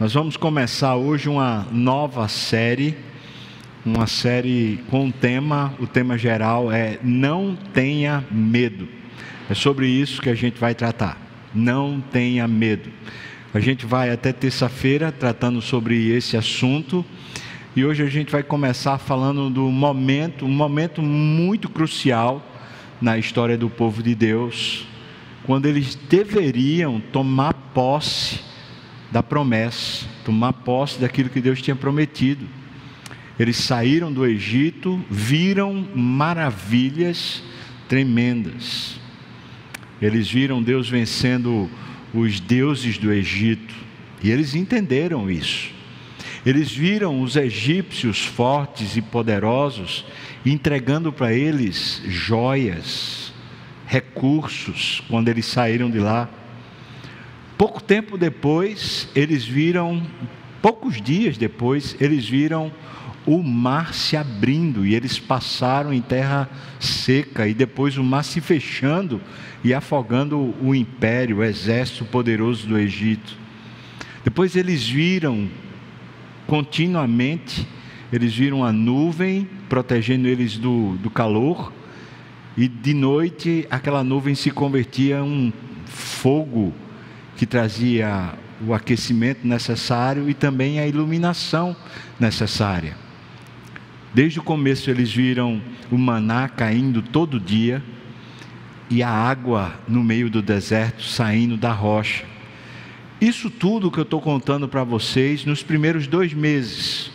Nós vamos começar hoje uma nova série, uma série com um tema, o tema geral é Não tenha medo. É sobre isso que a gente vai tratar. Não tenha medo. A gente vai até terça-feira tratando sobre esse assunto. E hoje a gente vai começar falando do momento, um momento muito crucial na história do povo de Deus, quando eles deveriam tomar posse da promessa, tomar posse daquilo que Deus tinha prometido. Eles saíram do Egito, viram maravilhas tremendas. Eles viram Deus vencendo os deuses do Egito, e eles entenderam isso. Eles viram os egípcios fortes e poderosos entregando para eles joias, recursos, quando eles saíram de lá. Pouco tempo depois, eles viram, poucos dias depois, eles viram o mar se abrindo e eles passaram em terra seca e depois o mar se fechando e afogando o império, o exército poderoso do Egito. Depois eles viram continuamente, eles viram a nuvem protegendo eles do, do calor e de noite aquela nuvem se convertia em um fogo que trazia o aquecimento necessário e também a iluminação necessária. Desde o começo eles viram o maná caindo todo dia e a água no meio do deserto saindo da rocha. Isso tudo que eu estou contando para vocês nos primeiros dois meses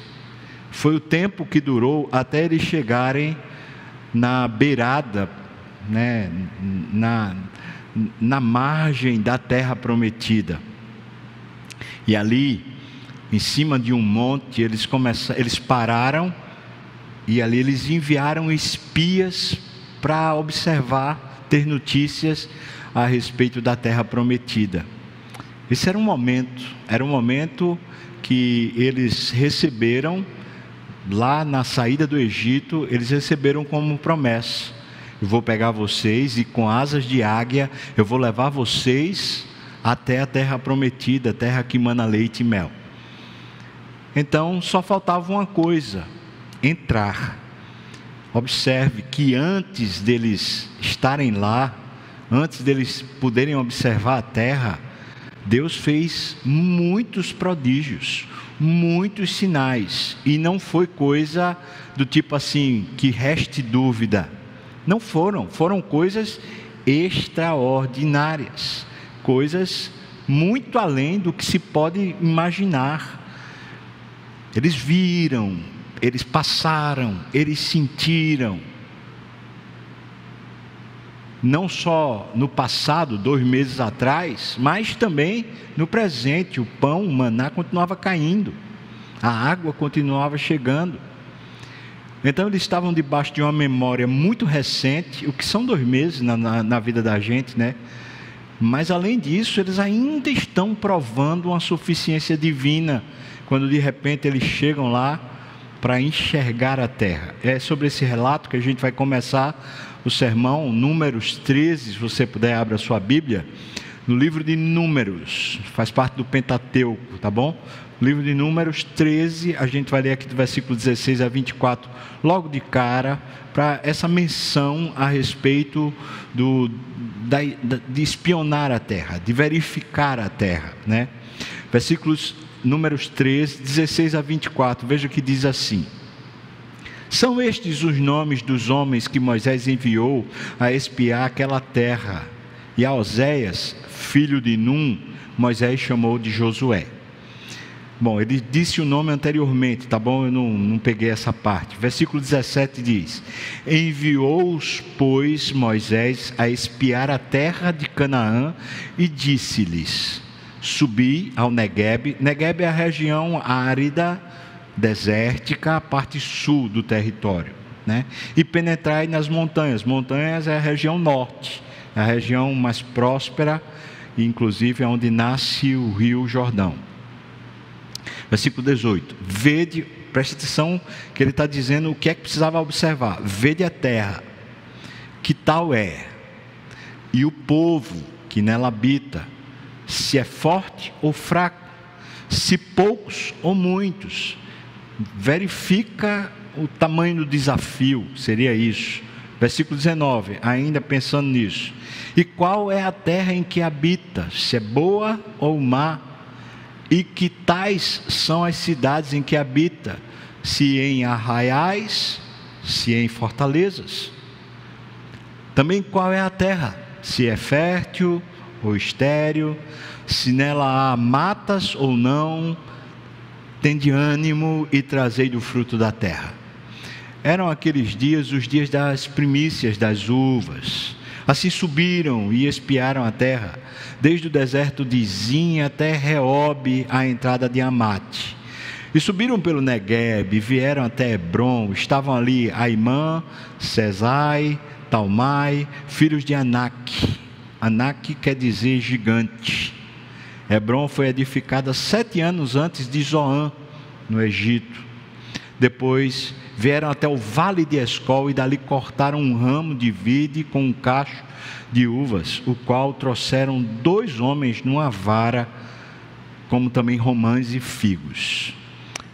foi o tempo que durou até eles chegarem na beirada, né, na, na margem da terra prometida. E ali, em cima de um monte, eles começaram, eles pararam e ali eles enviaram espias para observar, ter notícias a respeito da terra prometida. Esse era um momento, era um momento que eles receberam lá na saída do Egito, eles receberam como promessa eu vou pegar vocês e com asas de águia eu vou levar vocês até a terra prometida, a terra que mana leite e mel. Então só faltava uma coisa: entrar. Observe que antes deles estarem lá, antes deles poderem observar a terra, Deus fez muitos prodígios, muitos sinais, e não foi coisa do tipo assim que reste dúvida. Não foram, foram coisas extraordinárias, coisas muito além do que se pode imaginar. Eles viram, eles passaram, eles sentiram. Não só no passado, dois meses atrás, mas também no presente. O pão, o maná continuava caindo, a água continuava chegando. Então eles estavam debaixo de uma memória muito recente, o que são dois meses na, na, na vida da gente, né? Mas além disso, eles ainda estão provando uma suficiência divina, quando de repente eles chegam lá para enxergar a terra. É sobre esse relato que a gente vai começar o sermão, Números 13, se você puder, abra a sua Bíblia, no livro de Números, faz parte do Pentateuco, tá bom? Livro de Números 13, a gente vai ler aqui do versículo 16 a 24, logo de cara, para essa menção a respeito do, da, de espionar a terra, de verificar a terra. Né? Versículos Números 13, 16 a 24, veja que diz assim. São estes os nomes dos homens que Moisés enviou a espiar aquela terra. E a Oséias, filho de Num, Moisés chamou de Josué. Bom, ele disse o nome anteriormente, tá bom? Eu não, não peguei essa parte. Versículo 17 diz: Enviou-os, pois, Moisés a espiar a terra de Canaã e disse-lhes: Subi ao Negueb. Negueb é a região árida, desértica, a parte sul do território. Né? E penetrai nas montanhas. Montanhas é a região norte, é a região mais próspera, inclusive é onde nasce o rio Jordão. Versículo 18: Vede, preste atenção que ele está dizendo o que é que precisava observar. Vede a terra, que tal é, e o povo que nela habita, se é forte ou fraco. se poucos ou muitos. Verifica o tamanho do desafio, seria isso. Versículo 19, ainda pensando nisso. E qual é a terra em que habita, se é boa ou má? E que tais são as cidades em que habita, se em arraiais, se em fortalezas? Também qual é a terra, se é fértil ou estéril, se nela há matas ou não, tende ânimo e trazei do fruto da terra. Eram aqueles dias os dias das primícias das uvas. Assim subiram e espiaram a terra, desde o deserto de Zin até Reob, a entrada de Amate. E subiram pelo Negueb, vieram até Hebron, estavam ali Aimã, Cesai, Talmai, filhos de Anak. Anak quer dizer gigante. Hebron foi edificada sete anos antes de Zoan, no Egito. Depois vieram até o vale de Escol e dali cortaram um ramo de vide com um cacho de uvas, o qual trouxeram dois homens numa vara, como também romãs e figos.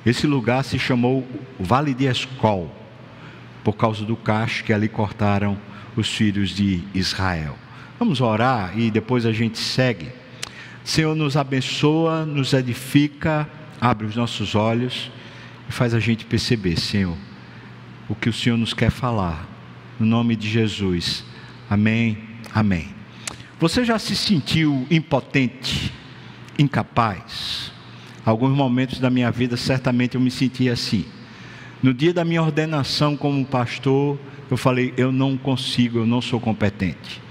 Esse lugar se chamou Vale de Escol, por causa do cacho que ali cortaram os filhos de Israel. Vamos orar e depois a gente segue. Senhor, nos abençoa, nos edifica, abre os nossos olhos e faz a gente perceber, Senhor, o que o Senhor nos quer falar. No nome de Jesus. Amém. Amém. Você já se sentiu impotente, incapaz? Alguns momentos da minha vida, certamente eu me senti assim. No dia da minha ordenação como pastor, eu falei: eu não consigo, eu não sou competente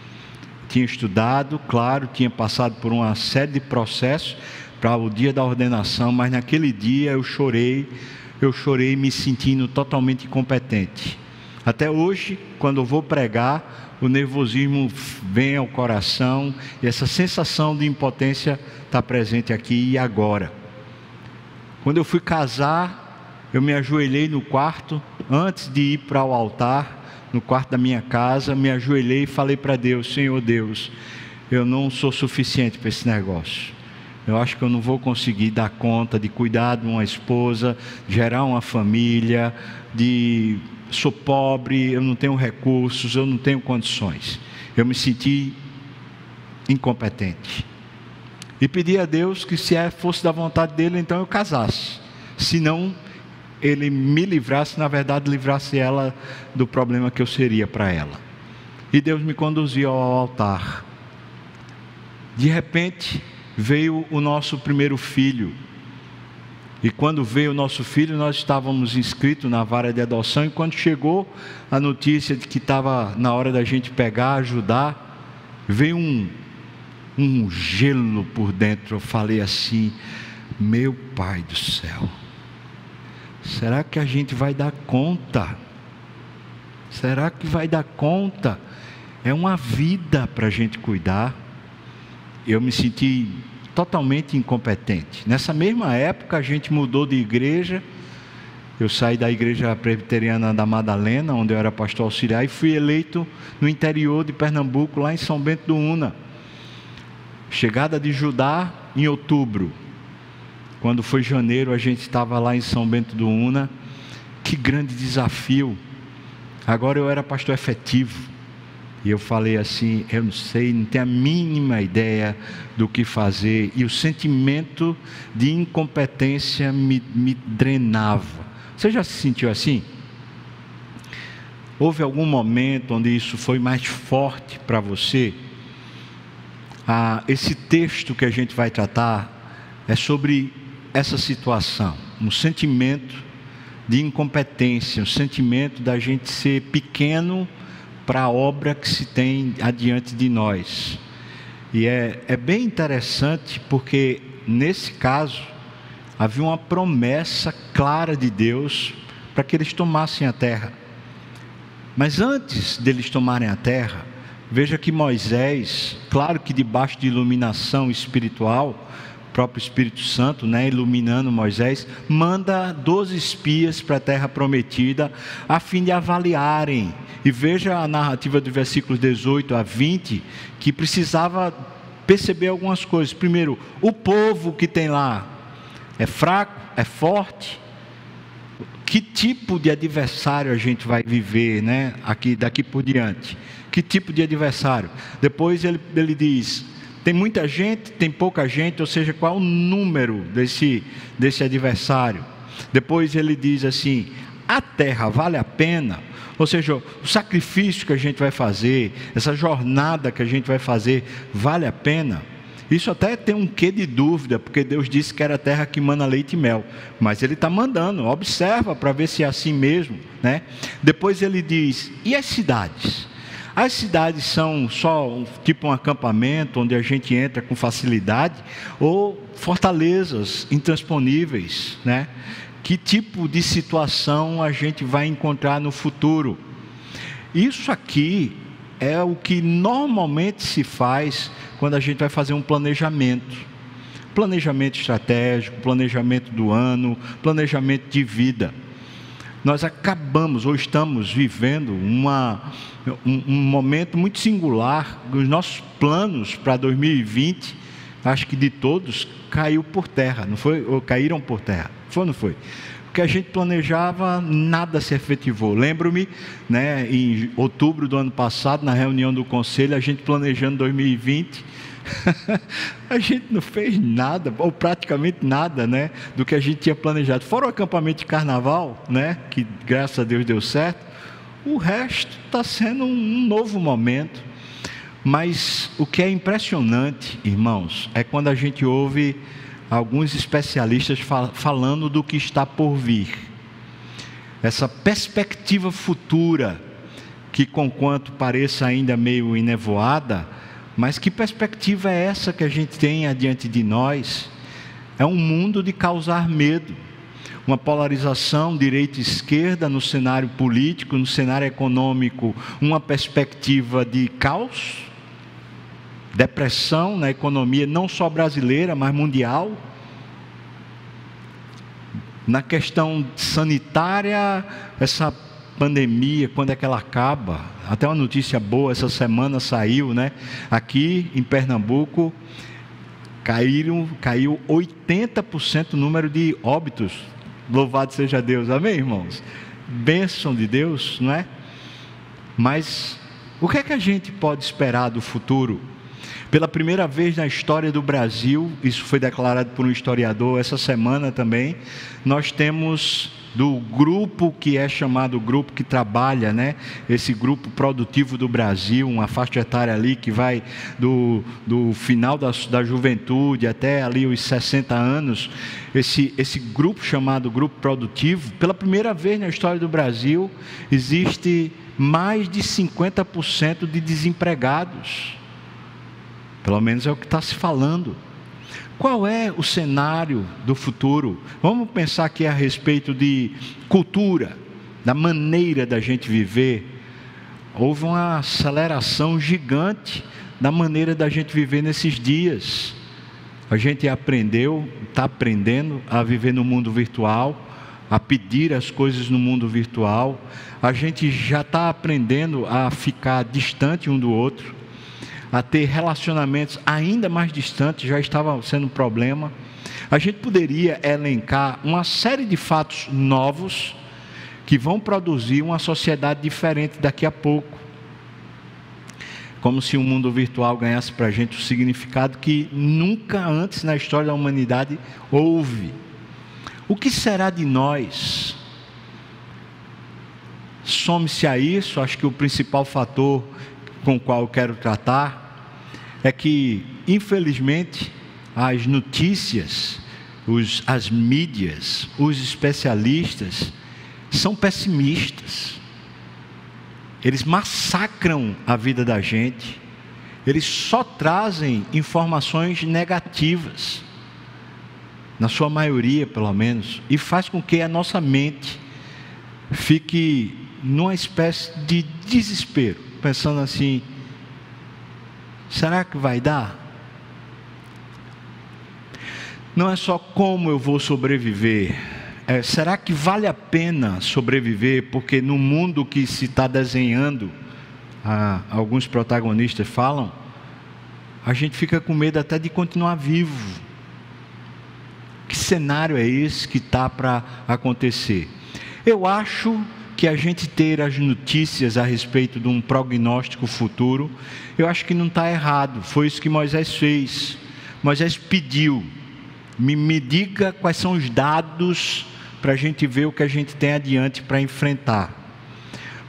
tinha estudado, claro, tinha passado por uma série de processos para o dia da ordenação, mas naquele dia eu chorei, eu chorei me sentindo totalmente incompetente. Até hoje, quando eu vou pregar, o nervosismo vem ao coração e essa sensação de impotência está presente aqui e agora. Quando eu fui casar, eu me ajoelhei no quarto antes de ir para o altar no quarto da minha casa, me ajoelhei e falei para Deus: Senhor Deus, eu não sou suficiente para esse negócio. Eu acho que eu não vou conseguir dar conta de cuidar de uma esposa, gerar uma família, de sou pobre, eu não tenho recursos, eu não tenho condições. Eu me senti incompetente. E pedi a Deus que se é, fosse da vontade dele, então eu casasse. Se não, ele me livrasse, na verdade, livrasse ela do problema que eu seria para ela. E Deus me conduziu ao altar. De repente, veio o nosso primeiro filho. E quando veio o nosso filho, nós estávamos inscritos na vara de adoção. E quando chegou a notícia de que estava na hora da gente pegar, ajudar, veio um, um gelo por dentro. Eu falei assim: Meu pai do céu Será que a gente vai dar conta? Será que vai dar conta? É uma vida para a gente cuidar. Eu me senti totalmente incompetente. Nessa mesma época, a gente mudou de igreja. Eu saí da igreja presbiteriana da Madalena, onde eu era pastor auxiliar, e fui eleito no interior de Pernambuco, lá em São Bento do Una. Chegada de Judá em outubro. Quando foi janeiro, a gente estava lá em São Bento do Una. Que grande desafio. Agora eu era pastor efetivo. E eu falei assim: eu não sei, não tenho a mínima ideia do que fazer. E o sentimento de incompetência me, me drenava. Você já se sentiu assim? Houve algum momento onde isso foi mais forte para você? Ah, esse texto que a gente vai tratar é sobre essa situação, um sentimento de incompetência, um sentimento da gente ser pequeno para a obra que se tem adiante de nós. E é, é bem interessante porque, nesse caso, havia uma promessa clara de Deus para que eles tomassem a terra. Mas antes deles tomarem a terra, veja que Moisés, claro que debaixo de iluminação espiritual, próprio Espírito Santo, né, iluminando Moisés, manda 12 espias para a terra prometida, a fim de avaliarem. E veja a narrativa do versículo 18 a 20, que precisava perceber algumas coisas. Primeiro, o povo que tem lá. é fraco, é forte. Que tipo de adversário a gente vai viver, né? Aqui, daqui por diante. Que tipo de adversário? Depois ele, ele diz: tem muita gente, tem pouca gente, ou seja, qual o número desse, desse adversário? Depois ele diz assim: a terra vale a pena? Ou seja, o sacrifício que a gente vai fazer, essa jornada que a gente vai fazer, vale a pena? Isso até tem um quê de dúvida, porque Deus disse que era terra que mana leite e mel. Mas Ele está mandando, observa para ver se é assim mesmo. Né? Depois ele diz: e as cidades? As cidades são só tipo um acampamento onde a gente entra com facilidade ou fortalezas intransponíveis, né? Que tipo de situação a gente vai encontrar no futuro? Isso aqui é o que normalmente se faz quando a gente vai fazer um planejamento. Planejamento estratégico, planejamento do ano, planejamento de vida. Nós acabamos ou estamos vivendo uma, um, um momento muito singular. Os nossos planos para 2020, acho que de todos, caiu por terra, não foi? Ou caíram por terra. Foi ou não foi? O que a gente planejava, nada se efetivou. Lembro-me, né, em outubro do ano passado, na reunião do conselho, a gente planejando 2020, a gente não fez nada, ou praticamente nada, né, do que a gente tinha planejado. Fora o acampamento de carnaval, né, que graças a Deus deu certo, o resto está sendo um novo momento. Mas o que é impressionante, irmãos, é quando a gente ouve alguns especialistas fal falando do que está por vir. Essa perspectiva futura, que conquanto pareça ainda meio enevoada, mas que perspectiva é essa que a gente tem adiante de nós? É um mundo de causar medo, uma polarização direita esquerda no cenário político, no cenário econômico, uma perspectiva de caos, depressão na economia, não só brasileira, mas mundial. Na questão sanitária, essa pandemia, quando é que ela acaba? Até uma notícia boa essa semana saiu, né? Aqui em Pernambuco caíram, caiu 80% o número de óbitos. Louvado seja Deus, amém, irmãos? Bênção de Deus, não é? Mas o que é que a gente pode esperar do futuro? Pela primeira vez na história do Brasil, isso foi declarado por um historiador essa semana também, nós temos do grupo que é chamado grupo que trabalha, né? Esse grupo produtivo do Brasil, uma faixa etária ali que vai do, do final da, da juventude até ali os 60 anos. Esse, esse grupo chamado grupo produtivo, pela primeira vez na história do Brasil, existe mais de 50% de desempregados. Pelo menos é o que está se falando. Qual é o cenário do futuro? Vamos pensar aqui a respeito de cultura, da maneira da gente viver. Houve uma aceleração gigante da maneira da gente viver nesses dias. A gente aprendeu, está aprendendo a viver no mundo virtual, a pedir as coisas no mundo virtual. A gente já está aprendendo a ficar distante um do outro a ter relacionamentos ainda mais distantes, já estava sendo um problema. A gente poderia elencar uma série de fatos novos que vão produzir uma sociedade diferente daqui a pouco. Como se o mundo virtual ganhasse para a gente o significado que nunca antes na história da humanidade houve. O que será de nós? Some-se a isso, acho que o principal fator com o qual eu quero tratar é que, infelizmente, as notícias, os, as mídias, os especialistas são pessimistas. Eles massacram a vida da gente. Eles só trazem informações negativas, na sua maioria, pelo menos, e faz com que a nossa mente fique numa espécie de desespero, pensando assim: Será que vai dar? Não é só como eu vou sobreviver. É, será que vale a pena sobreviver? Porque no mundo que se está desenhando, ah, alguns protagonistas falam, a gente fica com medo até de continuar vivo. cenário é esse que está para acontecer? Eu acho que a gente ter as notícias a respeito de um prognóstico futuro, eu acho que não está errado. Foi isso que Moisés fez. Moisés pediu, me, me diga quais são os dados para a gente ver o que a gente tem adiante para enfrentar.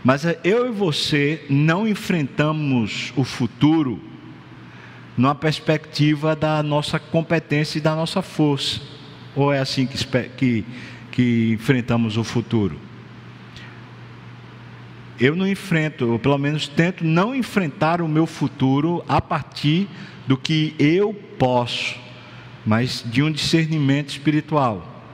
Mas eu e você não enfrentamos o futuro numa perspectiva da nossa competência e da nossa força. Ou é assim que, que, que enfrentamos o futuro? Eu não enfrento, ou pelo menos tento não enfrentar o meu futuro a partir do que eu posso, mas de um discernimento espiritual.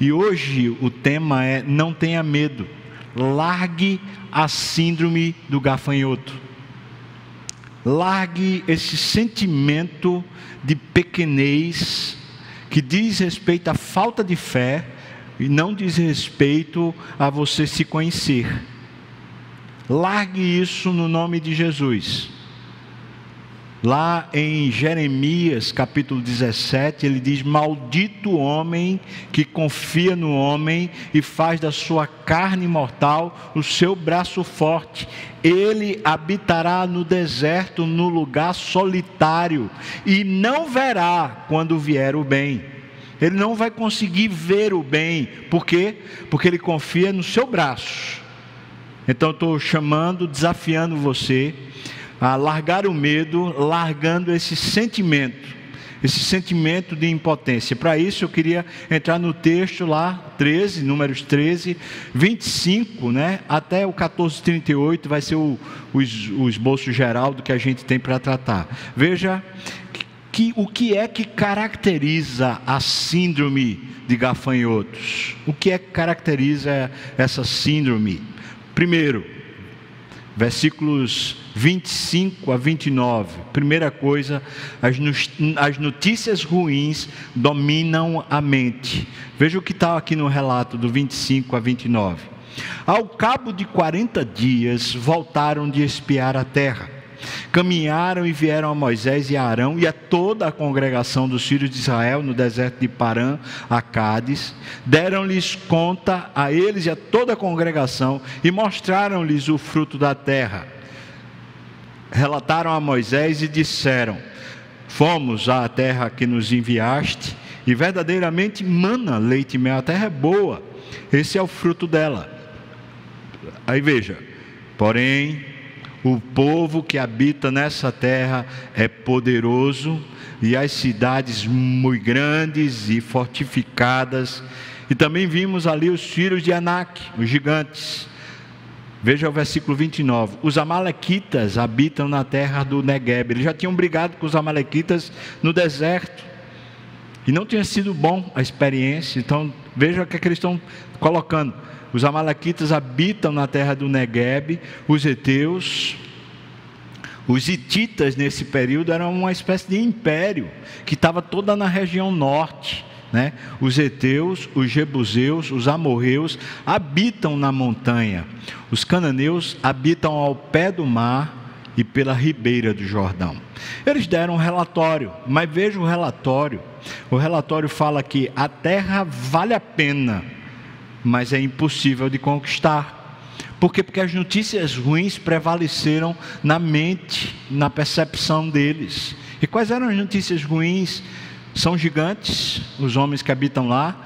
E hoje o tema é: não tenha medo, largue a síndrome do gafanhoto. Largue esse sentimento de pequenez que diz respeito à falta de fé e não diz respeito a você se conhecer. Largue isso no nome de Jesus. Lá em Jeremias capítulo 17, ele diz: Maldito o homem que confia no homem e faz da sua carne mortal o seu braço forte. Ele habitará no deserto, no lugar solitário, e não verá quando vier o bem. Ele não vai conseguir ver o bem, por quê? Porque ele confia no seu braço. Então estou chamando, desafiando você a largar o medo, largando esse sentimento, esse sentimento de impotência. Para isso eu queria entrar no texto lá, 13, números 13, 25, né, até o 14, 38, vai ser o, o, o esboço geral do que a gente tem para tratar. Veja que, o que é que caracteriza a síndrome de gafanhotos? O que é que caracteriza essa síndrome? Primeiro, versículos 25 a 29. Primeira coisa, as notícias ruins dominam a mente. Veja o que está aqui no relato do 25 a 29. Ao cabo de 40 dias, voltaram de espiar a terra Caminharam e vieram a Moisés e a Arão e a toda a congregação dos filhos de Israel no deserto de Parã, a Cádiz. Deram-lhes conta a eles e a toda a congregação e mostraram-lhes o fruto da terra. Relataram a Moisés e disseram: Fomos à terra que nos enviaste e verdadeiramente mana leite e mel. A terra é boa, esse é o fruto dela. Aí veja, porém o povo que habita nessa terra é poderoso e as cidades muito grandes e fortificadas. E também vimos ali os filhos de Anak, os gigantes. Veja o versículo 29. Os amalequitas habitam na terra do Negueb. Eles já tinham brigado com os amalequitas no deserto. E não tinha sido bom a experiência. Então, veja o que, é que eles estão colocando. Os amalequitas habitam na terra do Negueb, os heteus, os hititas nesse período eram uma espécie de império que estava toda na região norte. Né? Os heteus, os jebuseus, os amorreus habitam na montanha. Os cananeus habitam ao pé do mar e pela ribeira do Jordão. Eles deram um relatório, mas veja o relatório. O relatório fala que a terra vale a pena mas é impossível de conquistar. Por quê? Porque as notícias ruins prevaleceram na mente, na percepção deles. E quais eram as notícias ruins? São gigantes, os homens que habitam lá,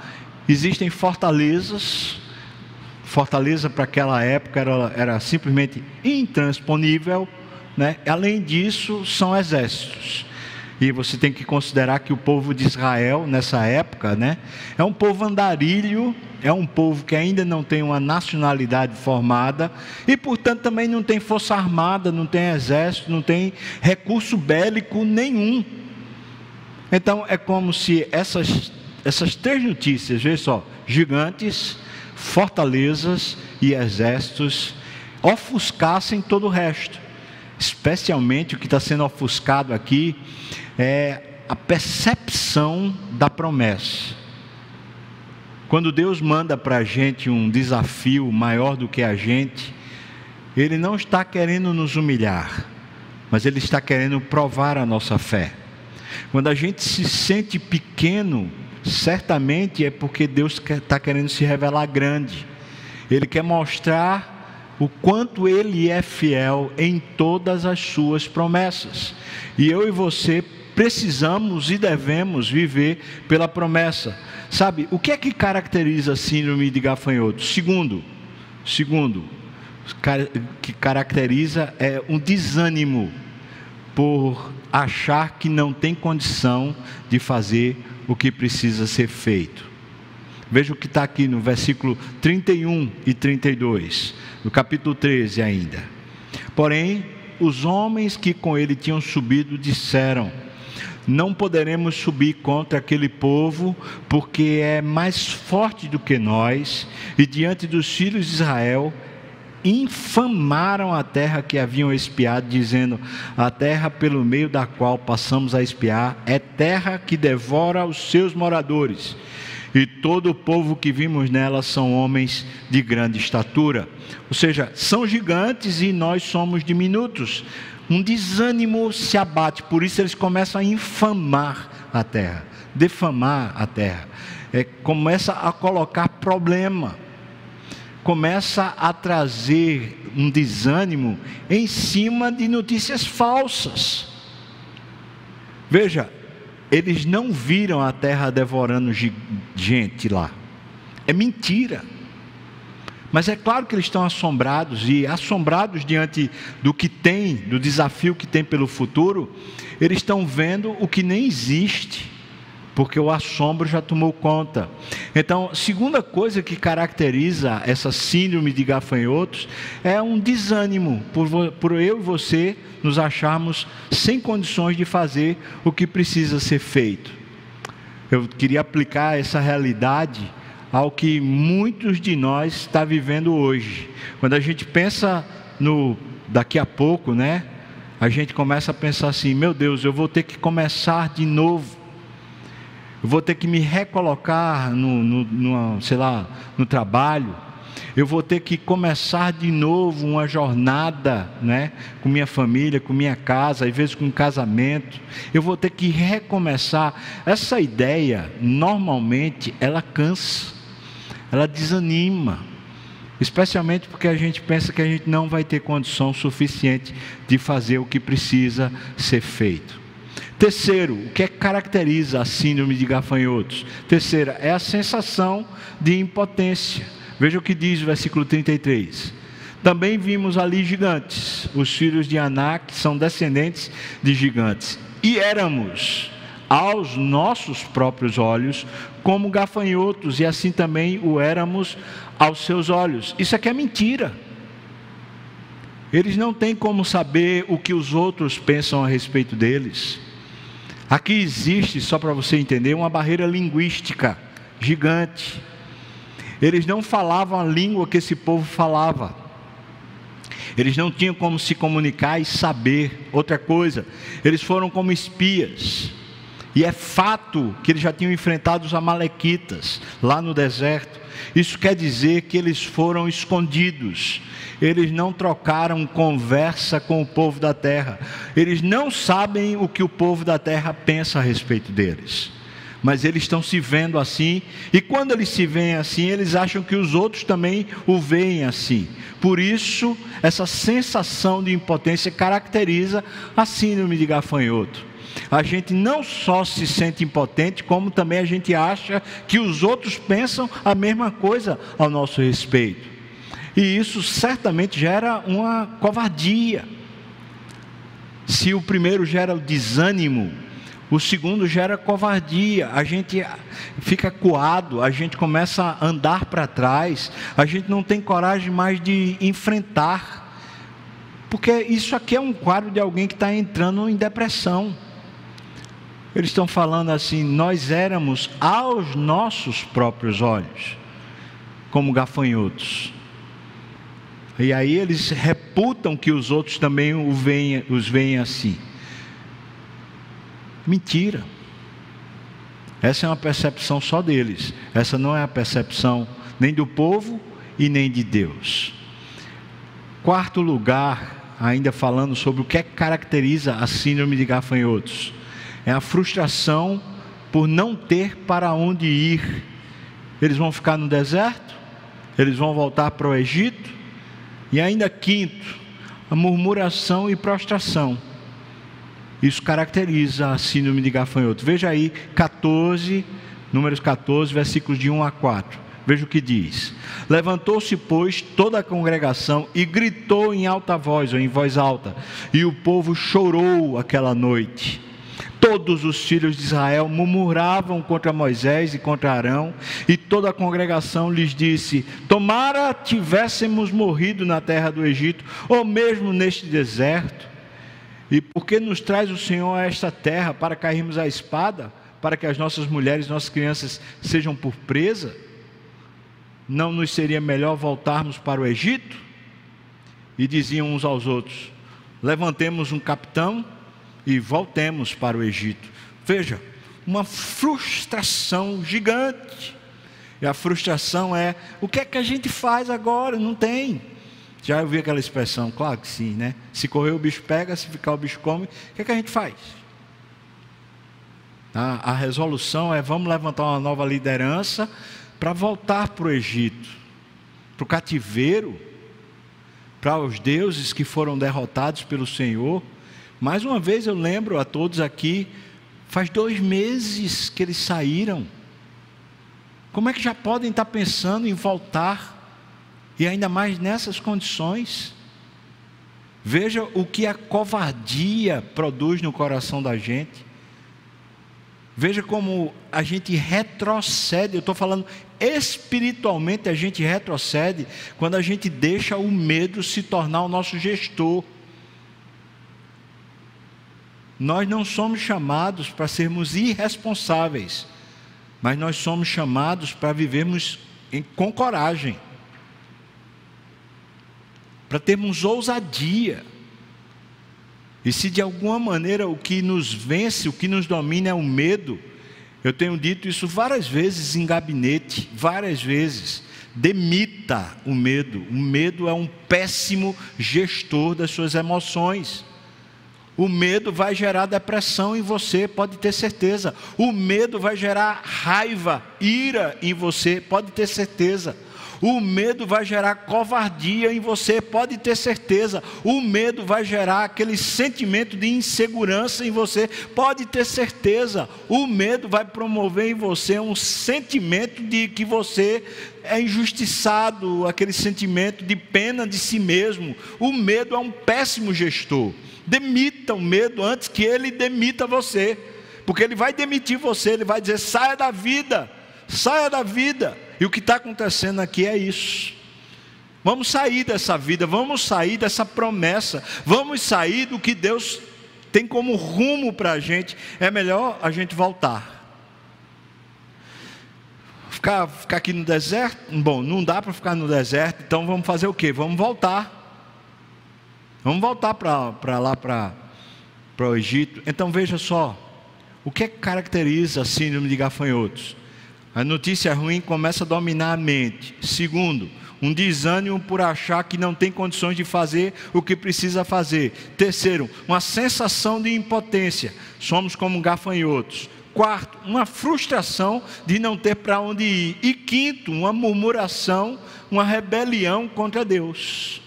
existem fortalezas. Fortaleza para aquela época era, era simplesmente intransponível. Né? Além disso, são exércitos. E você tem que considerar que o povo de Israel, nessa época, né, é um povo andarilho é um povo que ainda não tem uma nacionalidade formada e, portanto, também não tem força armada, não tem exército, não tem recurso bélico nenhum. Então, é como se essas, essas três notícias, veja só, gigantes, fortalezas e exércitos, ofuscassem todo o resto. Especialmente o que está sendo ofuscado aqui é a percepção da promessa. Quando Deus manda para a gente um desafio maior do que a gente, Ele não está querendo nos humilhar, mas Ele está querendo provar a nossa fé. Quando a gente se sente pequeno certamente é porque Deus está querendo se revelar grande. Ele quer mostrar o quanto Ele é fiel em todas as suas promessas. E eu e você precisamos e devemos viver pela promessa. Sabe, o que é que caracteriza a síndrome de gafanhoto? Segundo, segundo, que caracteriza é um desânimo por achar que não tem condição de fazer o que precisa ser feito. Veja o que está aqui no versículo 31 e 32, no capítulo 13 ainda. Porém, os homens que com ele tinham subido disseram: Não poderemos subir contra aquele povo, porque é mais forte do que nós, e diante dos filhos de Israel infamaram a terra que haviam espiado, dizendo: A terra pelo meio da qual passamos a espiar é terra que devora os seus moradores, e todo o povo que vimos nela são homens de grande estatura. Ou seja, são gigantes e nós somos diminutos. Um desânimo se abate, por isso eles começam a infamar a terra, defamar a terra, é, começa a colocar problema começa a trazer um desânimo em cima de notícias falsas. Veja, eles não viram a terra devorando gente lá. É mentira. Mas é claro que eles estão assombrados e assombrados diante do que tem, do desafio que tem pelo futuro, eles estão vendo o que nem existe porque o assombro já tomou conta. Então, segunda coisa que caracteriza essa síndrome de gafanhotos é um desânimo por, por eu e você nos acharmos sem condições de fazer o que precisa ser feito. Eu queria aplicar essa realidade ao que muitos de nós está vivendo hoje. Quando a gente pensa no daqui a pouco, né? A gente começa a pensar assim: meu Deus, eu vou ter que começar de novo eu vou ter que me recolocar no, no, no, sei lá, no trabalho, eu vou ter que começar de novo uma jornada, né, com minha família, com minha casa, às vezes com um casamento. Eu vou ter que recomeçar. Essa ideia, normalmente, ela cansa, ela desanima, especialmente porque a gente pensa que a gente não vai ter condição suficiente de fazer o que precisa ser feito. Terceiro, o que é que caracteriza a síndrome de gafanhotos? Terceira, é a sensação de impotência. Veja o que diz o versículo 33. Também vimos ali gigantes, os filhos de Anak são descendentes de gigantes. E éramos, aos nossos próprios olhos, como gafanhotos, e assim também o éramos aos seus olhos. Isso aqui é mentira. Eles não têm como saber o que os outros pensam a respeito deles. Aqui existe, só para você entender, uma barreira linguística gigante. Eles não falavam a língua que esse povo falava. Eles não tinham como se comunicar e saber. Outra coisa, eles foram como espias. E é fato que eles já tinham enfrentado os Amalequitas lá no deserto. Isso quer dizer que eles foram escondidos eles não trocaram conversa com o povo da terra, eles não sabem o que o povo da terra pensa a respeito deles. Mas eles estão se vendo assim, e quando eles se veem assim, eles acham que os outros também o veem assim. Por isso, essa sensação de impotência caracteriza a síndrome de gafanhoto. A gente não só se sente impotente, como também a gente acha que os outros pensam a mesma coisa ao nosso respeito. E isso certamente gera uma covardia. Se o primeiro gera o desânimo, o segundo gera covardia. A gente fica coado, a gente começa a andar para trás, a gente não tem coragem mais de enfrentar. Porque isso aqui é um quadro de alguém que está entrando em depressão. Eles estão falando assim: nós éramos aos nossos próprios olhos, como gafanhotos. E aí eles reputam que os outros também os veem assim. Mentira. Essa é uma percepção só deles. Essa não é a percepção nem do povo e nem de Deus. Quarto lugar, ainda falando sobre o que, é que caracteriza a síndrome de gafanhotos, é a frustração por não ter para onde ir. Eles vão ficar no deserto? Eles vão voltar para o Egito? E ainda quinto, a murmuração e prostração. Isso caracteriza a síndrome de gafanhoto. Veja aí 14, números 14, versículos de 1 a 4. Veja o que diz: Levantou-se, pois, toda a congregação e gritou em alta voz, ou em voz alta, e o povo chorou aquela noite. Todos os filhos de Israel murmuravam contra Moisés e contra Arão, e toda a congregação lhes disse: Tomara tivéssemos morrido na terra do Egito, ou mesmo neste deserto. E por que nos traz o Senhor a esta terra para cairmos a espada, para que as nossas mulheres, nossas crianças sejam por presa? Não nos seria melhor voltarmos para o Egito? E diziam uns aos outros: Levantemos um capitão e voltemos para o Egito. Veja, uma frustração gigante. E a frustração é: o que é que a gente faz agora? Não tem. Já ouvi aquela expressão? Claro que sim, né? Se correr o bicho pega, se ficar o bicho come. O que é que a gente faz? A, a resolução é: vamos levantar uma nova liderança para voltar para o Egito, para o cativeiro, para os deuses que foram derrotados pelo Senhor mais uma vez eu lembro a todos aqui, faz dois meses que eles saíram. Como é que já podem estar pensando em voltar? E ainda mais nessas condições? Veja o que a covardia produz no coração da gente. Veja como a gente retrocede, eu estou falando espiritualmente, a gente retrocede quando a gente deixa o medo se tornar o nosso gestor. Nós não somos chamados para sermos irresponsáveis, mas nós somos chamados para vivermos em, com coragem, para termos ousadia. E se de alguma maneira o que nos vence, o que nos domina é o medo, eu tenho dito isso várias vezes em gabinete, várias vezes. Demita o medo. O medo é um péssimo gestor das suas emoções. O medo vai gerar depressão em você, pode ter certeza. O medo vai gerar raiva, ira em você, pode ter certeza. O medo vai gerar covardia em você, pode ter certeza. O medo vai gerar aquele sentimento de insegurança em você, pode ter certeza. O medo vai promover em você um sentimento de que você é injustiçado, aquele sentimento de pena de si mesmo. O medo é um péssimo gestor. Demita o medo antes que ele demita você, porque ele vai demitir você, ele vai dizer: saia da vida, saia da vida. E o que está acontecendo aqui é isso. Vamos sair dessa vida, vamos sair dessa promessa, vamos sair do que Deus tem como rumo para a gente. É melhor a gente voltar. Ficar, ficar aqui no deserto? Bom, não dá para ficar no deserto, então vamos fazer o quê? Vamos voltar. Vamos voltar para lá, para o Egito. Então veja só, o que, é que caracteriza a síndrome de gafanhotos? A notícia ruim começa a dominar a mente. Segundo, um desânimo por achar que não tem condições de fazer o que precisa fazer. Terceiro, uma sensação de impotência. Somos como gafanhotos. Quarto, uma frustração de não ter para onde ir. E quinto, uma murmuração, uma rebelião contra Deus.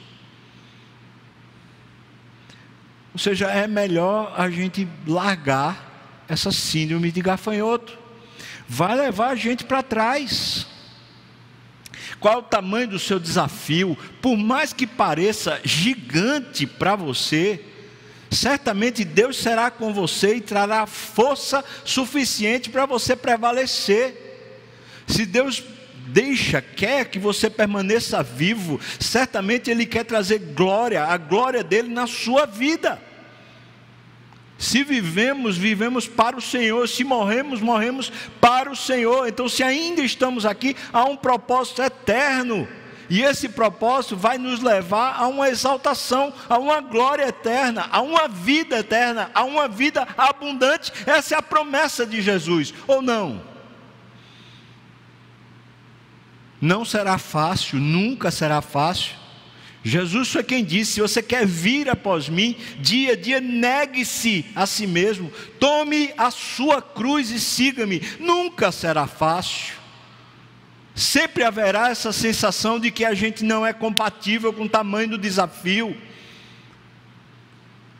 Ou seja, é melhor a gente largar essa síndrome de gafanhoto. Vai levar a gente para trás. Qual o tamanho do seu desafio? Por mais que pareça gigante para você, certamente Deus será com você e trará força suficiente para você prevalecer. Se Deus deixa, quer que você permaneça vivo, certamente Ele quer trazer glória, a glória dele na sua vida. Se vivemos, vivemos para o Senhor. Se morremos, morremos para o Senhor. Então, se ainda estamos aqui, há um propósito eterno. E esse propósito vai nos levar a uma exaltação, a uma glória eterna, a uma vida eterna, a uma vida abundante. Essa é a promessa de Jesus, ou não? Não será fácil, nunca será fácil. Jesus foi quem disse: se você quer vir após mim, dia a dia negue-se a si mesmo, tome a sua cruz e siga-me. Nunca será fácil. Sempre haverá essa sensação de que a gente não é compatível com o tamanho do desafio.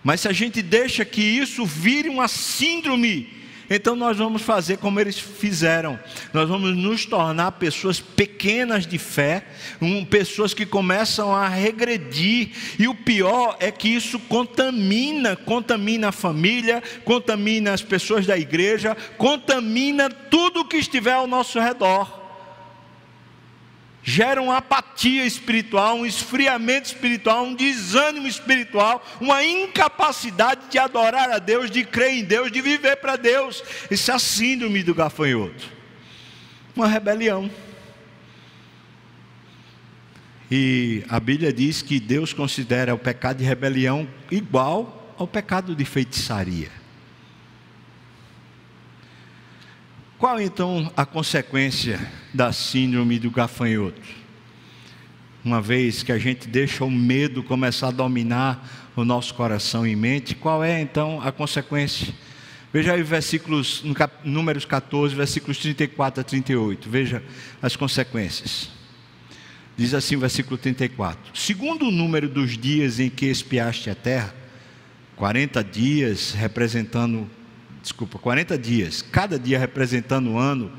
Mas se a gente deixa que isso vire uma síndrome, então nós vamos fazer como eles fizeram. Nós vamos nos tornar pessoas pequenas de fé, um, pessoas que começam a regredir. E o pior é que isso contamina, contamina a família, contamina as pessoas da igreja, contamina tudo que estiver ao nosso redor gera uma apatia espiritual, um esfriamento espiritual, um desânimo espiritual, uma incapacidade de adorar a Deus, de crer em Deus, de viver para Deus. Isso é a síndrome do gafanhoto. Uma rebelião. E a Bíblia diz que Deus considera o pecado de rebelião igual ao pecado de feitiçaria. Qual então a consequência da síndrome do gafanhoto? Uma vez que a gente deixa o medo começar a dominar o nosso coração e mente, qual é então a consequência? Veja aí versículos, no cap, números 14, versículos 34 a 38. Veja as consequências. Diz assim o versículo 34: Segundo o número dos dias em que espiaste a terra, 40 dias representando desculpa, 40 dias, cada dia representando um ano,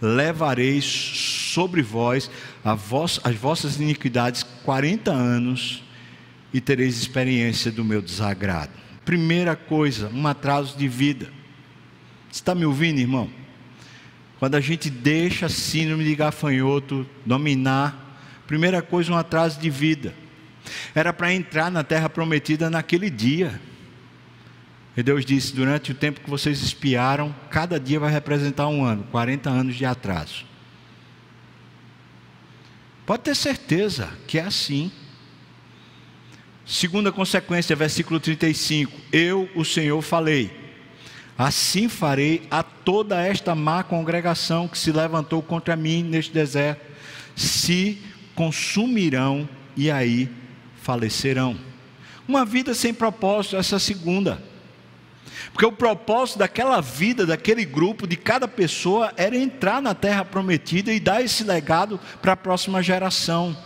levareis sobre vós, as vossas iniquidades 40 anos e tereis experiência do meu desagrado. Primeira coisa, um atraso de vida. Você está me ouvindo, irmão? Quando a gente deixa a síndrome de gafanhoto dominar, primeira coisa, um atraso de vida. Era para entrar na terra prometida naquele dia. E Deus disse: durante o tempo que vocês espiaram, cada dia vai representar um ano 40 anos de atraso. Pode ter certeza que é assim. Segunda consequência, versículo 35: Eu, o Senhor, falei. Assim farei a toda esta má congregação que se levantou contra mim neste deserto, se consumirão e aí falecerão. Uma vida sem propósito, essa segunda. Porque o propósito daquela vida, daquele grupo, de cada pessoa, era entrar na terra prometida e dar esse legado para a próxima geração.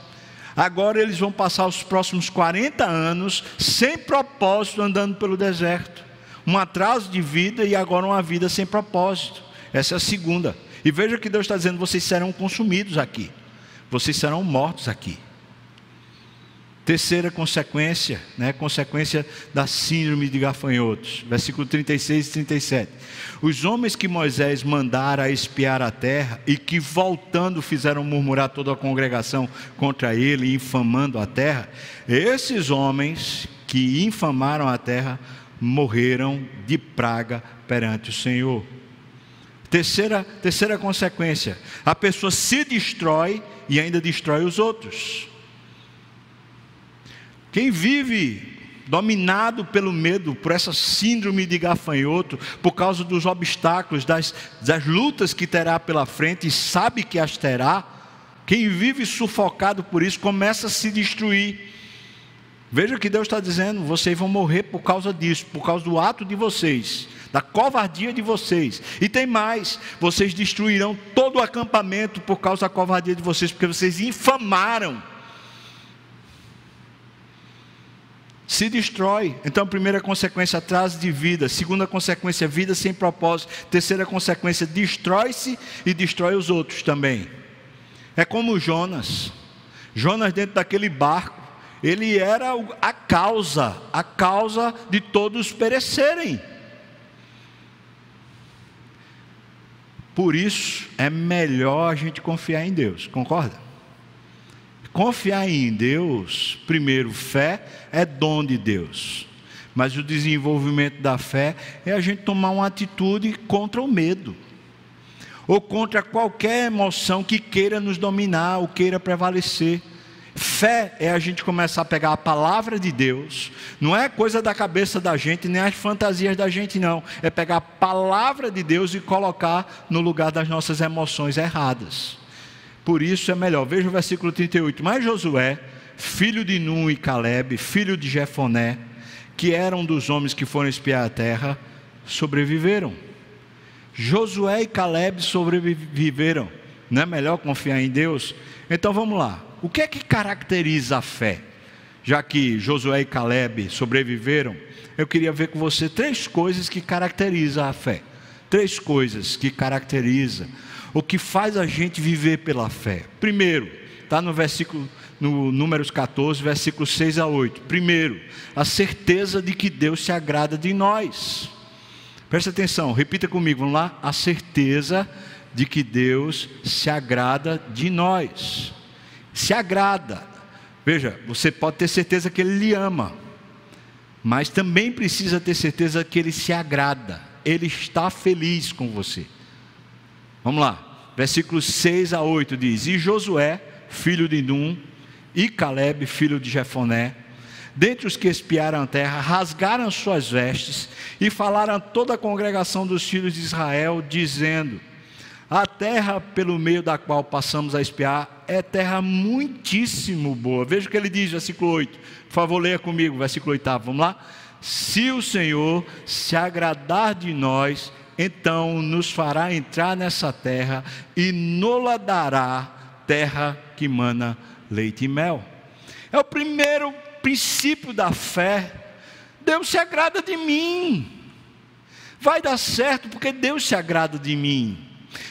Agora eles vão passar os próximos 40 anos sem propósito andando pelo deserto. Um atraso de vida e agora uma vida sem propósito. Essa é a segunda. E veja que Deus está dizendo: vocês serão consumidos aqui, vocês serão mortos aqui. Terceira consequência, né, consequência da síndrome de gafanhotos, versículo 36 e 37. Os homens que Moisés mandara espiar a terra e que voltando fizeram murmurar toda a congregação contra ele, infamando a terra, esses homens que infamaram a terra morreram de praga perante o Senhor. Terceira, terceira consequência, a pessoa se destrói e ainda destrói os outros. Quem vive dominado pelo medo, por essa síndrome de gafanhoto, por causa dos obstáculos, das, das lutas que terá pela frente e sabe que as terá, quem vive sufocado por isso começa a se destruir. Veja o que Deus está dizendo: vocês vão morrer por causa disso, por causa do ato de vocês, da covardia de vocês. E tem mais: vocês destruirão todo o acampamento por causa da covardia de vocês, porque vocês infamaram se destrói. Então, primeira consequência, atraso de vida. Segunda consequência, vida sem propósito. Terceira consequência, destrói-se e destrói os outros também. É como Jonas. Jonas, dentro daquele barco, ele era a causa, a causa de todos perecerem. Por isso, é melhor a gente confiar em Deus, concorda? Confiar em Deus, primeiro, fé é dom de Deus. Mas o desenvolvimento da fé é a gente tomar uma atitude contra o medo, ou contra qualquer emoção que queira nos dominar ou queira prevalecer. Fé é a gente começar a pegar a palavra de Deus, não é coisa da cabeça da gente, nem as fantasias da gente, não. É pegar a palavra de Deus e colocar no lugar das nossas emoções erradas. Por isso é melhor. Veja o versículo 38. Mas Josué filho de Nun e Caleb, filho de Jefoné, que eram dos homens que foram espiar a terra, sobreviveram. Josué e Caleb sobreviveram. Não é melhor confiar em Deus? Então vamos lá. O que é que caracteriza a fé? Já que Josué e Caleb sobreviveram, eu queria ver com você três coisas que caracterizam a fé. Três coisas que caracterizam o que faz a gente viver pela fé. Primeiro, está no versículo no Números 14, versículos 6 a 8. Primeiro, a certeza de que Deus se agrada de nós. Presta atenção, repita comigo, vamos lá? A certeza de que Deus se agrada de nós. Se agrada. Veja, você pode ter certeza que Ele lhe ama, mas também precisa ter certeza que Ele se agrada. Ele está feliz com você. Vamos lá, versículos 6 a 8 diz: E Josué, filho de Num, e Caleb, filho de Jefoné, dentre os que espiaram a terra, rasgaram suas vestes e falaram a toda a congregação dos filhos de Israel, dizendo: A terra pelo meio da qual passamos a espiar é terra muitíssimo boa. Veja o que ele diz, versículo 8. Por favor, leia comigo, versículo 8. Vamos lá? Se o Senhor se agradar de nós, então nos fará entrar nessa terra e nola dará terra que mana leite e mel. É o primeiro princípio da fé. Deus se agrada de mim. Vai dar certo porque Deus se agrada de mim.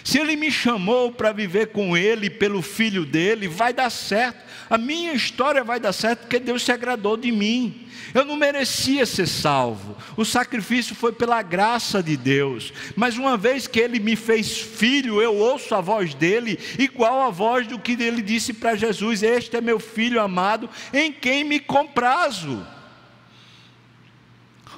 Se Ele me chamou para viver com Ele, pelo Filho dele, vai dar certo. A minha história vai dar certo porque Deus se agradou de mim. Eu não merecia ser salvo. O sacrifício foi pela graça de Deus. Mas uma vez que Ele me fez filho, eu ouço a voz dele, igual a voz do que ele disse para Jesus: Este é meu filho amado, em quem me comprazo.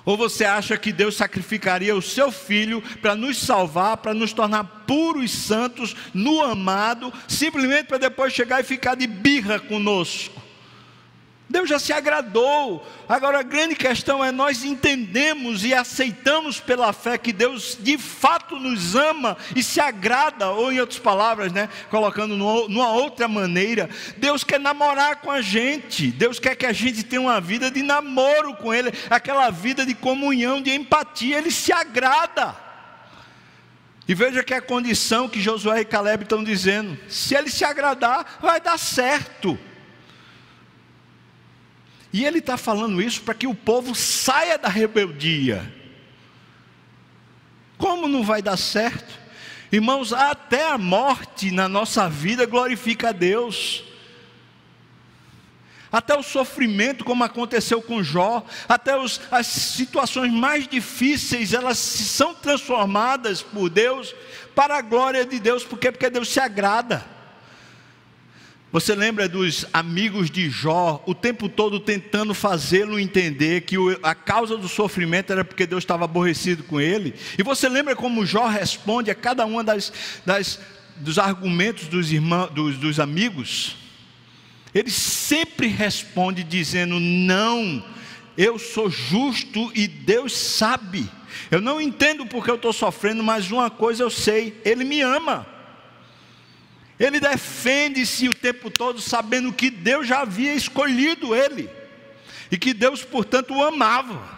Ou você acha que Deus sacrificaria o seu filho para nos salvar, para nos tornar puros santos no amado, simplesmente para depois chegar e ficar de birra conosco? Deus já se agradou. Agora a grande questão é nós entendemos e aceitamos pela fé que Deus de fato nos ama e se agrada, ou em outras palavras, né, colocando numa outra maneira, Deus quer namorar com a gente. Deus quer que a gente tenha uma vida de namoro com ele, aquela vida de comunhão, de empatia, ele se agrada. E veja que é a condição que Josué e Caleb estão dizendo: se ele se agradar, vai dar certo. E ele está falando isso para que o povo saia da rebeldia. Como não vai dar certo? Irmãos, até a morte na nossa vida glorifica a Deus. Até o sofrimento, como aconteceu com Jó, até os, as situações mais difíceis, elas são transformadas por Deus para a glória de Deus, porque porque Deus se agrada. Você lembra dos amigos de Jó, o tempo todo tentando fazê-lo entender que a causa do sofrimento era porque Deus estava aborrecido com ele? E você lembra como Jó responde a cada um das, das, dos argumentos dos, irmãos, dos, dos amigos? Ele sempre responde dizendo: Não, eu sou justo e Deus sabe. Eu não entendo porque eu estou sofrendo, mas uma coisa eu sei: Ele me ama. Ele defende-se o tempo todo sabendo que Deus já havia escolhido ele e que Deus, portanto, o amava.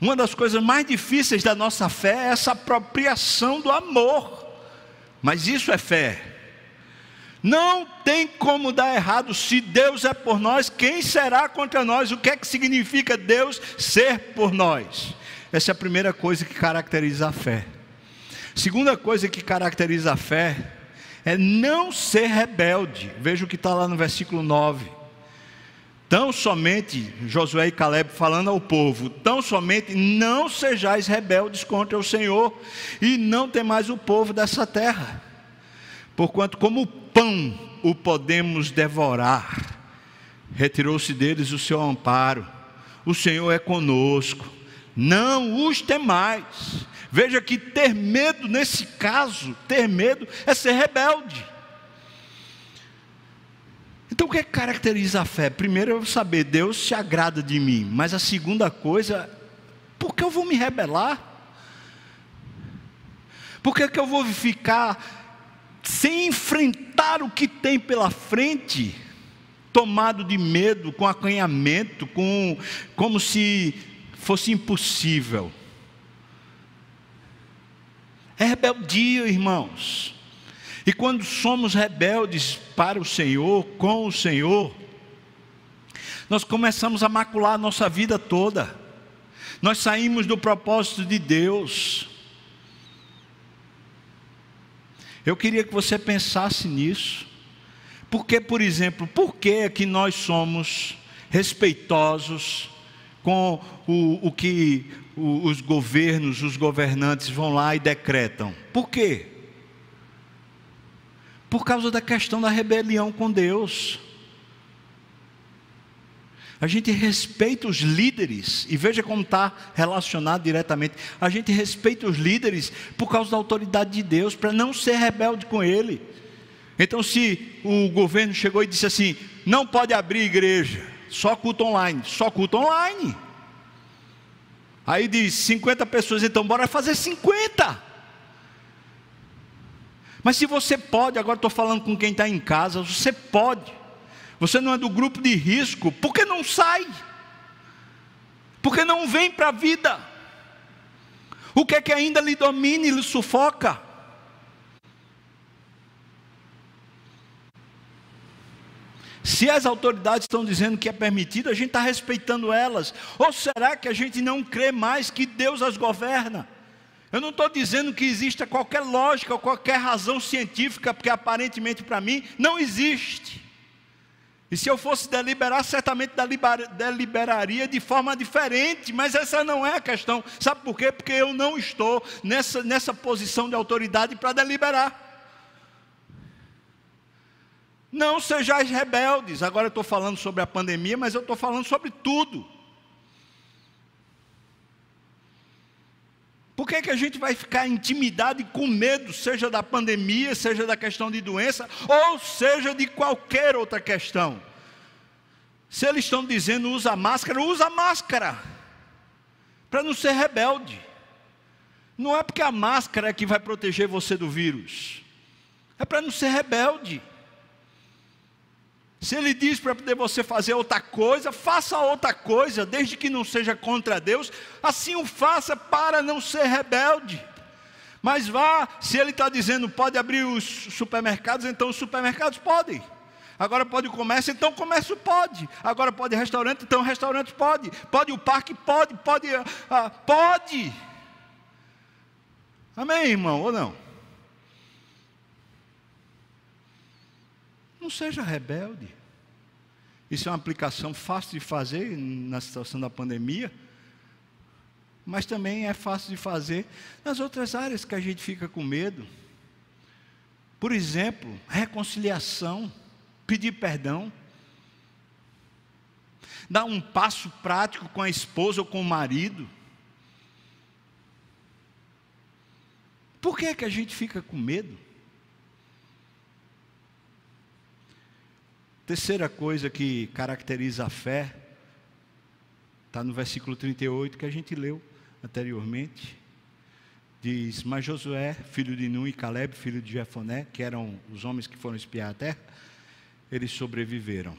Uma das coisas mais difíceis da nossa fé é essa apropriação do amor, mas isso é fé. Não tem como dar errado, se Deus é por nós, quem será contra nós? O que é que significa Deus ser por nós? Essa é a primeira coisa que caracteriza a fé. Segunda coisa que caracteriza a fé é não ser rebelde. Veja o que está lá no versículo 9. Tão somente, Josué e Caleb falando ao povo, tão somente não sejais rebeldes contra o Senhor, e não temais o povo dessa terra, porquanto como pão o podemos devorar, retirou-se deles o seu amparo, o Senhor é conosco, não os temais, Veja que ter medo, nesse caso, ter medo é ser rebelde. Então o que, é caracteriza a fé? Primeiro eu saber, Deus se agrada de mim, mas a segunda coisa, por que eu vou me rebelar? Por que, que eu vou ficar sem enfrentar o que tem pela frente? tomado de medo, com acanhamento, com, como se fosse impossível. É rebeldia, irmãos. E quando somos rebeldes para o Senhor, com o Senhor, nós começamos a macular a nossa vida toda. Nós saímos do propósito de Deus. Eu queria que você pensasse nisso. Porque, por exemplo, por que é que nós somos respeitosos com o, o que os governos, os governantes vão lá e decretam? Por quê? Por causa da questão da rebelião com Deus. A gente respeita os líderes, e veja como está relacionado diretamente. A gente respeita os líderes por causa da autoridade de Deus, para não ser rebelde com Ele. Então, se o governo chegou e disse assim: não pode abrir igreja, só culto online, só culto online. Aí diz 50 pessoas, então bora fazer 50. Mas se você pode, agora estou falando com quem está em casa, você pode você não é do grupo de risco, por que não sai? Por que não vem para a vida? O que é que ainda lhe domina e lhe sufoca? Se as autoridades estão dizendo que é permitido, a gente está respeitando elas. Ou será que a gente não crê mais que Deus as governa? Eu não estou dizendo que exista qualquer lógica ou qualquer razão científica, porque aparentemente para mim não existe. E se eu fosse deliberar, certamente deliberaria de forma diferente, mas essa não é a questão. Sabe por quê? Porque eu não estou nessa, nessa posição de autoridade para deliberar. Não sejais rebeldes. Agora eu estou falando sobre a pandemia, mas eu estou falando sobre tudo. Por que, que a gente vai ficar intimidado e com medo, seja da pandemia, seja da questão de doença, ou seja de qualquer outra questão? Se eles estão dizendo usa máscara, usa máscara, para não ser rebelde. Não é porque a máscara é que vai proteger você do vírus, é para não ser rebelde. Se ele diz para poder você fazer outra coisa, faça outra coisa, desde que não seja contra Deus, assim o faça para não ser rebelde. Mas vá, se ele está dizendo pode abrir os supermercados, então os supermercados podem. Agora pode o comércio, então o comércio pode. Agora pode restaurante, então o restaurante pode. Pode o parque, pode, pode, ah, pode. Amém, irmão, ou não? Não seja rebelde. Isso é uma aplicação fácil de fazer na situação da pandemia, mas também é fácil de fazer nas outras áreas que a gente fica com medo. Por exemplo, reconciliação, pedir perdão, dar um passo prático com a esposa ou com o marido. Por que, é que a gente fica com medo? Terceira coisa que caracteriza a fé, está no versículo 38 que a gente leu anteriormente. Diz: Mas Josué, filho de Nun, e Caleb, filho de Jefoné, que eram os homens que foram espiar a terra, eles sobreviveram.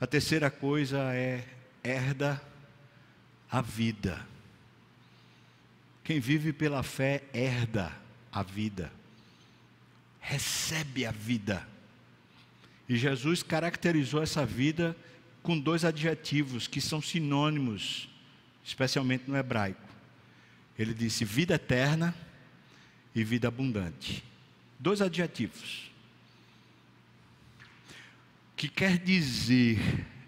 A terceira coisa é herda a vida. Quem vive pela fé herda a vida, recebe a vida. E Jesus caracterizou essa vida com dois adjetivos que são sinônimos, especialmente no hebraico. Ele disse vida eterna e vida abundante. Dois adjetivos. Que quer dizer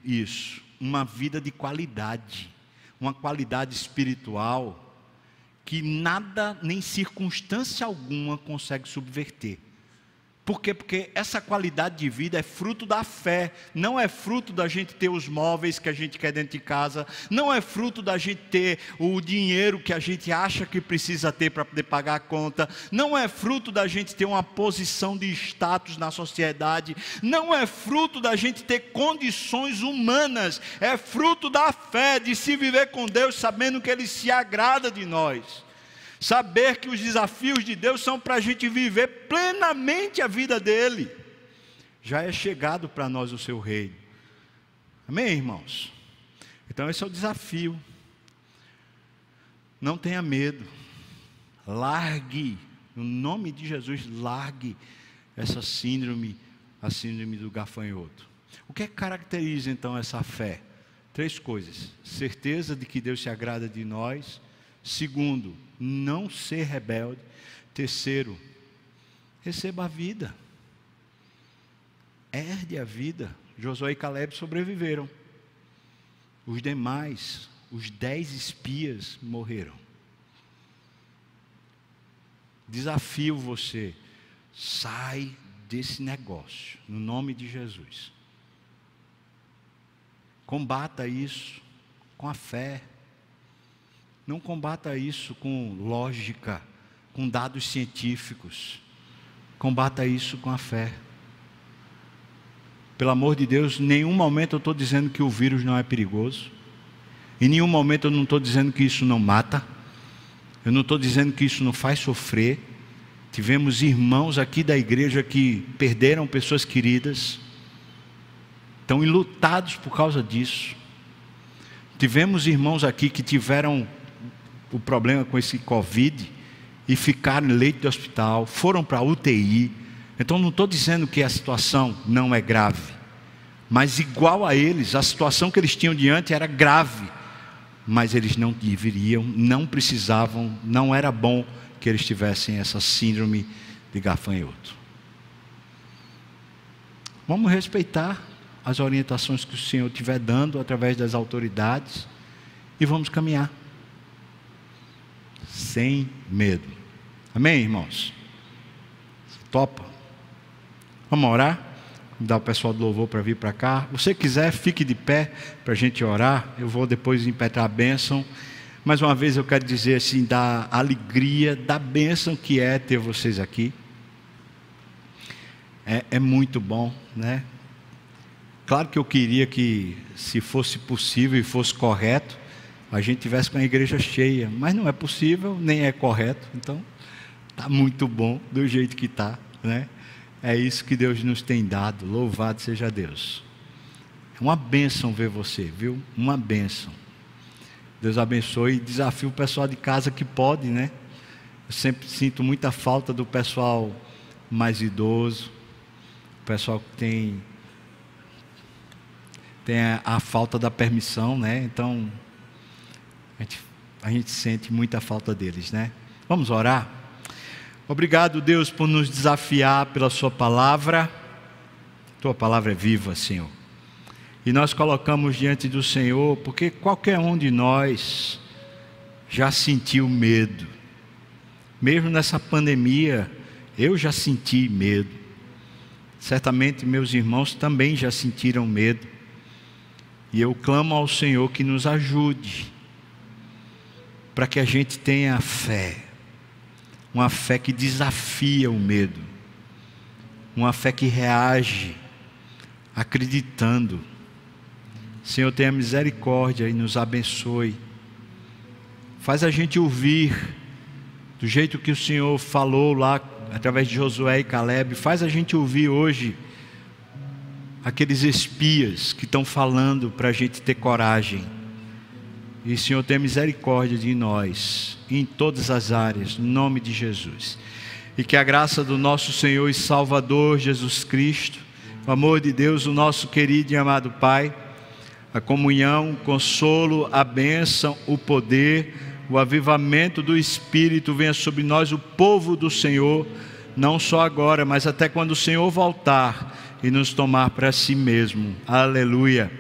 isso? Uma vida de qualidade, uma qualidade espiritual que nada nem circunstância alguma consegue subverter. Por quê? Porque essa qualidade de vida é fruto da fé, não é fruto da gente ter os móveis que a gente quer dentro de casa, não é fruto da gente ter o dinheiro que a gente acha que precisa ter para poder pagar a conta, não é fruto da gente ter uma posição de status na sociedade, não é fruto da gente ter condições humanas, é fruto da fé, de se viver com Deus sabendo que Ele se agrada de nós. Saber que os desafios de Deus são para a gente viver plenamente a vida dele. já é chegado para nós o seu reino. Amém, irmãos? Então, esse é o desafio. Não tenha medo. Largue, no nome de Jesus, largue essa síndrome, a síndrome do gafanhoto. O que, é caracteriza então essa fé? Três coisas: certeza de que Deus se agrada de nós. Segundo, não ser rebelde. Terceiro, receba a vida. Herde a vida. Josué e Caleb sobreviveram. Os demais, os dez espias, morreram. Desafio você, sai desse negócio, no nome de Jesus. Combata isso com a fé. Não combata isso com lógica, com dados científicos. Combata isso com a fé. Pelo amor de Deus, em nenhum momento eu estou dizendo que o vírus não é perigoso. Em nenhum momento eu não estou dizendo que isso não mata. Eu não estou dizendo que isso não faz sofrer. Tivemos irmãos aqui da igreja que perderam pessoas queridas, estão enlutados por causa disso. Tivemos irmãos aqui que tiveram o problema com esse Covid e ficaram em leito de hospital, foram para UTI então não estou dizendo que a situação não é grave, mas igual a eles, a situação que eles tinham diante era grave, mas eles não deveriam, não precisavam, não era bom que eles tivessem essa síndrome de gafanhoto. Vamos respeitar as orientações que o Senhor estiver dando através das autoridades e vamos caminhar sem medo. Amém, irmãos? Topa? Vamos orar? Dar o pessoal do louvor para vir para cá. Se você quiser, fique de pé para a gente orar. Eu vou depois impetrar a bênção. Mais uma vez eu quero dizer assim, da alegria, da bênção que é ter vocês aqui. É, é muito bom, né? Claro que eu queria que, se fosse possível e fosse correto, a gente tivesse com a igreja cheia, mas não é possível, nem é correto. Então, tá muito bom do jeito que tá, né? É isso que Deus nos tem dado. Louvado seja Deus. É uma bênção ver você, viu? Uma bênção. Deus abençoe e desafio o pessoal de casa que pode, né? Eu sempre sinto muita falta do pessoal mais idoso, o pessoal que tem tem a, a falta da permissão, né? Então a gente, a gente sente muita falta deles, né? Vamos orar. Obrigado, Deus, por nos desafiar pela Sua palavra. Tua palavra é viva, Senhor. E nós colocamos diante do Senhor, porque qualquer um de nós já sentiu medo. Mesmo nessa pandemia, eu já senti medo. Certamente meus irmãos também já sentiram medo. E eu clamo ao Senhor que nos ajude, para que a gente tenha fé uma fé que desafia o medo, uma fé que reage acreditando. Senhor, tenha misericórdia e nos abençoe. Faz a gente ouvir do jeito que o Senhor falou lá através de Josué e Caleb. Faz a gente ouvir hoje aqueles espias que estão falando para a gente ter coragem e Senhor, tenha misericórdia de nós, em todas as áreas, no nome de Jesus. E que a graça do nosso Senhor e Salvador Jesus Cristo, o amor de Deus, o nosso querido e amado Pai, a comunhão, o consolo, a bênção, o poder, o avivamento do Espírito venha sobre nós, o povo do Senhor, não só agora, mas até quando o Senhor voltar e nos tomar para si mesmo. Aleluia.